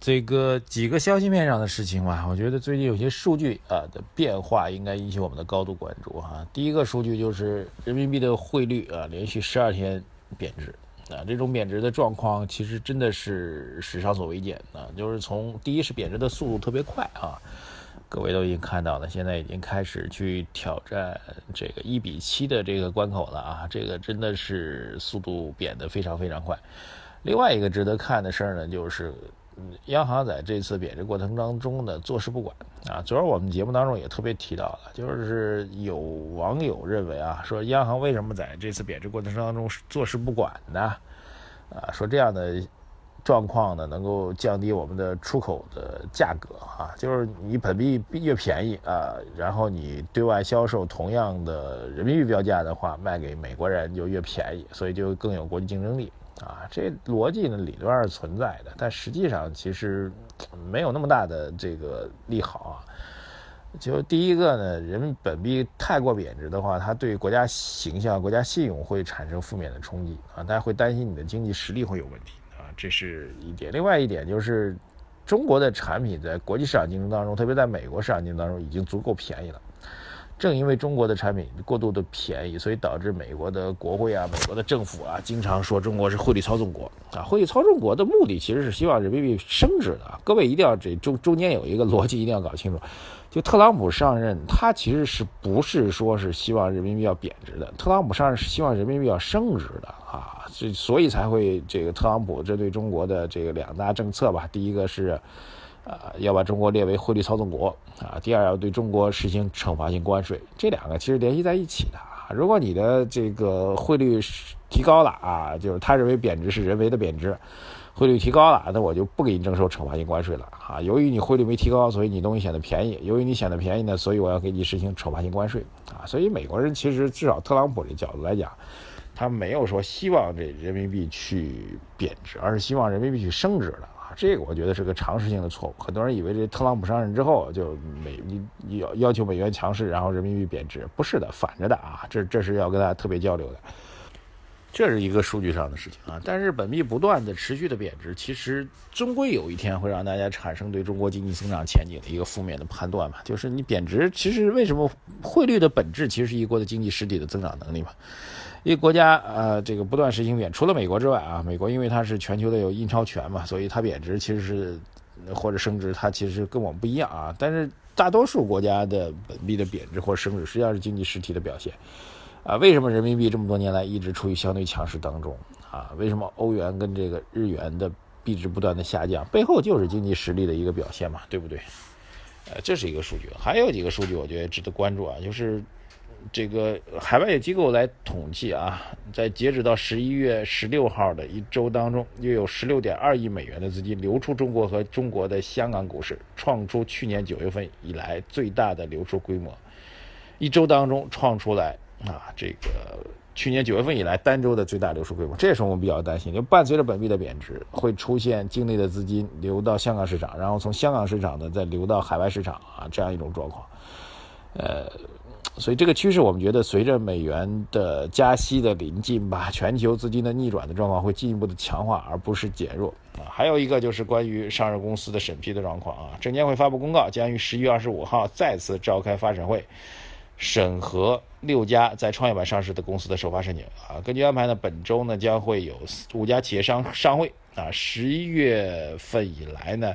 这个几个消息面上的事情吧，我觉得最近有些数据啊的变化应该引起我们的高度关注哈。第一个数据就是人民币的汇率啊，连续十二天贬值啊，这种贬值的状况其实真的是史上所未见啊，就是从第一是贬值的速度特别快啊。各位都已经看到了，现在已经开始去挑战这个一比七的这个关口了啊！这个真的是速度变得非常非常快。另外一个值得看的事儿呢，就是央行在这次贬值过程当中呢坐视不管啊。昨儿我们节目当中也特别提到了，就是有网友认为啊，说央行为什么在这次贬值过程当中坐视不管呢？啊，说这样的。状况呢，能够降低我们的出口的价格啊，就是你本币越便宜啊，然后你对外销售同样的人民币标价的话，卖给美国人就越便宜，所以就更有国际竞争力啊。这逻辑呢，理论上是存在的，但实际上其实没有那么大的这个利好啊。就第一个呢，人民本币太过贬值的话，它对国家形象、国家信用会产生负面的冲击啊，大家会担心你的经济实力会有问题啊。这是一点，另外一点就是，中国的产品在国际市场竞争当中，特别在美国市场竞争当中，已经足够便宜了。正因为中国的产品过度的便宜，所以导致美国的国会啊、美国的政府啊，经常说中国是汇率操纵国啊。汇率操纵国的目的其实是希望人民币升值的。各位一定要这中中间有一个逻辑，一定要搞清楚。就特朗普上任，他其实是不是说是希望人民币要贬值的？特朗普上任是希望人民币要升值的啊，所所以才会这个特朗普针对中国的这个两大政策吧。第一个是。啊，要把中国列为汇率操纵国啊。第二，要对中国实行惩罚性关税，这两个其实联系在一起的啊。如果你的这个汇率提高了啊，就是他认为贬值是人为的贬值，汇率提高了，那我就不给你征收惩罚性关税了啊。由于你汇率没提高，所以你东西显得便宜。由于你显得便宜呢，所以我要给你实行惩罚性关税啊。所以美国人其实至少特朗普这角度来讲，他没有说希望这人民币去贬值，而是希望人民币去升值的。这个我觉得是个常识性的错误。很多人以为这特朗普上任之后就美你要要求美元强势，然后人民币贬值，不是的，反着的啊！这这是要跟大家特别交流的。这是一个数据上的事情啊。但是本币不断的持续的贬值，其实终归有一天会让大家产生对中国经济增长前景的一个负面的判断嘛。就是你贬值，其实为什么汇率的本质其实是一国的经济实体的增长能力嘛？一个国家，呃，这个不断实行贬，除了美国之外啊，美国因为它是全球的有印钞权嘛，所以它贬值其实是或者升值，它其实跟我们不一样啊。但是大多数国家的本币的贬值或者升值，实际上是经济实体的表现啊。为什么人民币这么多年来一直处于相对强势当中啊？为什么欧元跟这个日元的币值不断的下降？背后就是经济实力的一个表现嘛，对不对？呃，这是一个数据，还有几个数据我觉得值得关注啊，就是。这个海外机构来统计啊，在截止到十一月十六号的一周当中，约有十六点二亿美元的资金流出中国和中国的香港股市，创出去年九月份以来最大的流出规模。一周当中创出来啊，这个去年九月份以来单周的最大流出规模。这时候我们比较担心，就伴随着本币的贬值，会出现境内的资金流到香港市场，然后从香港市场呢再流到海外市场啊，这样一种状况。呃。所以这个趋势，我们觉得随着美元的加息的临近吧，全球资金的逆转的状况会进一步的强化，而不是减弱啊。还有一个就是关于上市公司的审批的状况啊，证监会发布公告，将于十一月二十五号再次召开发审会，审核六家在创业板上市的公司的首发申请啊。根据安排呢，本周呢将会有五家企业商上会啊。十一月份以来呢。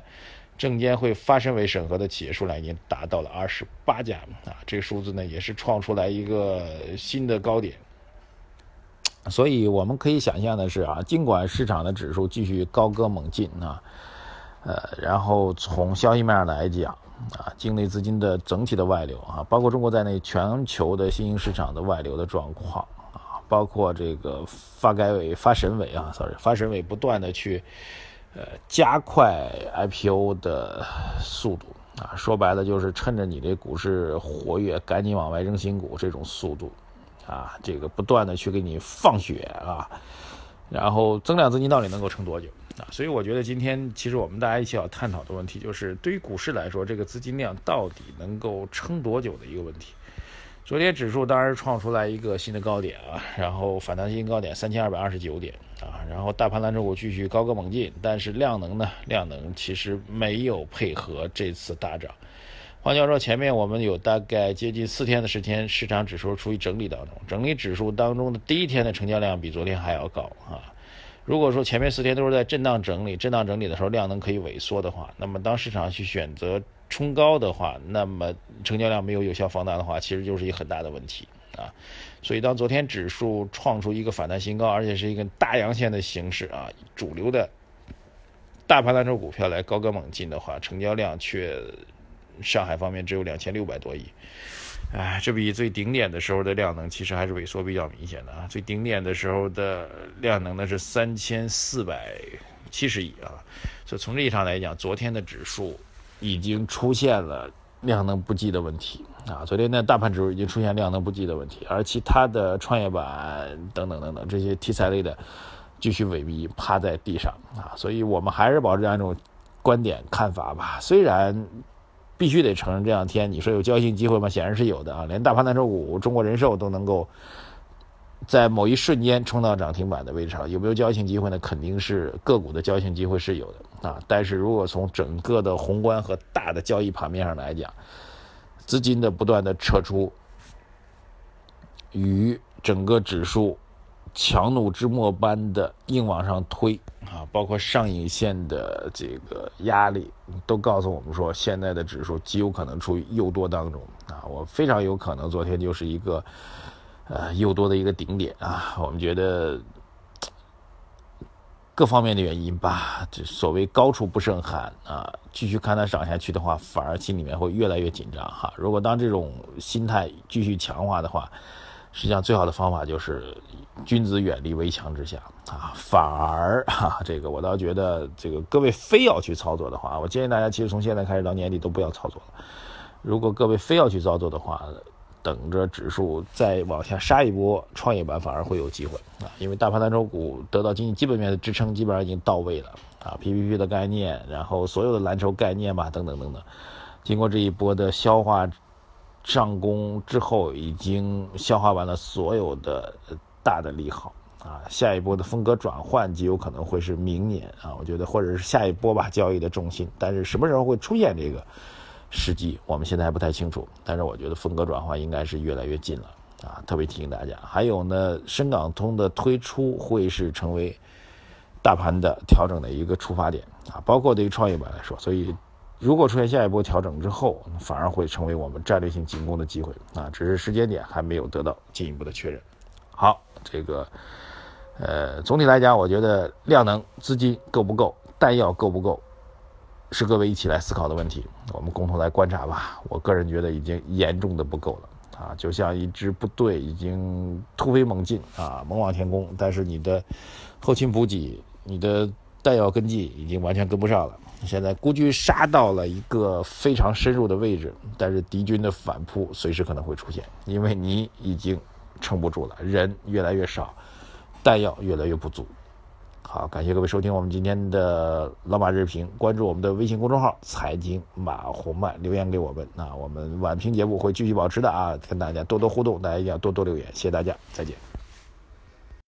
证监会发审委审核的企业数量已经达到了二十八家啊，这个数字呢也是创出来一个新的高点。所以我们可以想象的是啊，尽管市场的指数继续高歌猛进啊，呃，然后从消息面上来讲啊，境内资金的整体的外流啊，包括中国在内全球的新兴市场的外流的状况啊，包括这个发改委、发审委啊，sorry，发审委不断的去。呃，加快 IPO 的速度啊，说白了就是趁着你这股市活跃，赶紧往外扔新股这种速度，啊，这个不断的去给你放血啊，然后增量资金到底能够撑多久啊？所以我觉得今天其实我们大家一起要探讨的问题，就是对于股市来说，这个资金量到底能够撑多久的一个问题。昨天指数当然创出来一个新的高点啊，然后反弹新高点三千二百二十九点啊，然后大盘蓝筹股继续高歌猛进，但是量能呢，量能其实没有配合这次大涨。换句话说，前面我们有大概接近四天的时间，市场指数处于整理当中，整理指数当中的第一天的成交量比昨天还要高啊。如果说前面四天都是在震荡整理，震荡整理的时候量能可以萎缩的话，那么当市场去选择。冲高的话，那么成交量没有有效放大的话，其实就是一个很大的问题啊。所以当昨天指数创出一个反弹新高，而且是一个大阳线的形式啊，主流的大盘蓝筹股票来高歌猛进的话，成交量却上海方面只有两千六百多亿，哎，这比最顶点的时候的量能其实还是萎缩比较明显的啊。最顶点的时候的量能呢是三千四百七十亿啊，所以从这一上来讲，昨天的指数。已经出现了量能不济的问题啊！昨天的大盘指数已经出现量能不济的问题，而其他的创业板等等等等这些题材类的继续萎靡，趴在地上啊！所以我们还是保持这样一种观点看法吧。虽然必须得承认，这两天你说有交易性机会吗？显然是有的啊！连大盘蓝筹股中国人寿都能够。在某一瞬间冲到涨停板的位置上，有没有交易性机会呢？肯定是个股的交易性机会是有的啊。但是如果从整个的宏观和大的交易盘面上来讲，资金的不断的撤出，与整个指数强弩之末般的硬往上推啊，包括上影线的这个压力，都告诉我们说，现在的指数极有可能处于诱多当中啊。我非常有可能昨天就是一个。呃，又多的一个顶点啊，我们觉得各方面的原因吧，这所谓高处不胜寒啊，继续看它涨下去的话，反而心里面会越来越紧张哈。如果当这种心态继续强化的话，实际上最好的方法就是君子远离围墙之下啊。反而哈，这个我倒觉得，这个各位非要去操作的话，我建议大家其实从现在开始到年底都不要操作了。如果各位非要去操作的话，等着指数再往下杀一波，创业板反而会有机会啊！因为大盘蓝筹股得到经济基本面的支撑，基本上已经到位了啊！PPP 的概念，然后所有的蓝筹概念吧，等等等等，经过这一波的消化上攻之后，已经消化完了所有的大的利好啊！下一波的风格转换极有可能会是明年啊！我觉得或者是下一波吧，交易的重心，但是什么时候会出现这个？时机我们现在还不太清楚，但是我觉得风格转换应该是越来越近了啊！特别提醒大家，还有呢，深港通的推出会是成为大盘的调整的一个出发点啊，包括对于创业板来说，所以如果出现下一波调整之后，反而会成为我们战略性进攻的机会啊，只是时间点还没有得到进一步的确认。好，这个呃，总体来讲，我觉得量能、资金够不够，弹药够不够？是各位一起来思考的问题，我们共同来观察吧。我个人觉得已经严重的不够了啊，就像一支部队已经突飞猛进啊，猛往前攻，但是你的后勤补给、你的弹药跟进已经完全跟不上了。现在孤军杀到了一个非常深入的位置，但是敌军的反扑随时可能会出现，因为你已经撑不住了，人越来越少，弹药越来越不足。好，感谢各位收听我们今天的老马日评，关注我们的微信公众号“财经马红漫”，留言给我们。那我们晚评节目会继续保持的啊，跟大家多多互动，大家一定要多多留言，谢谢大家，再见。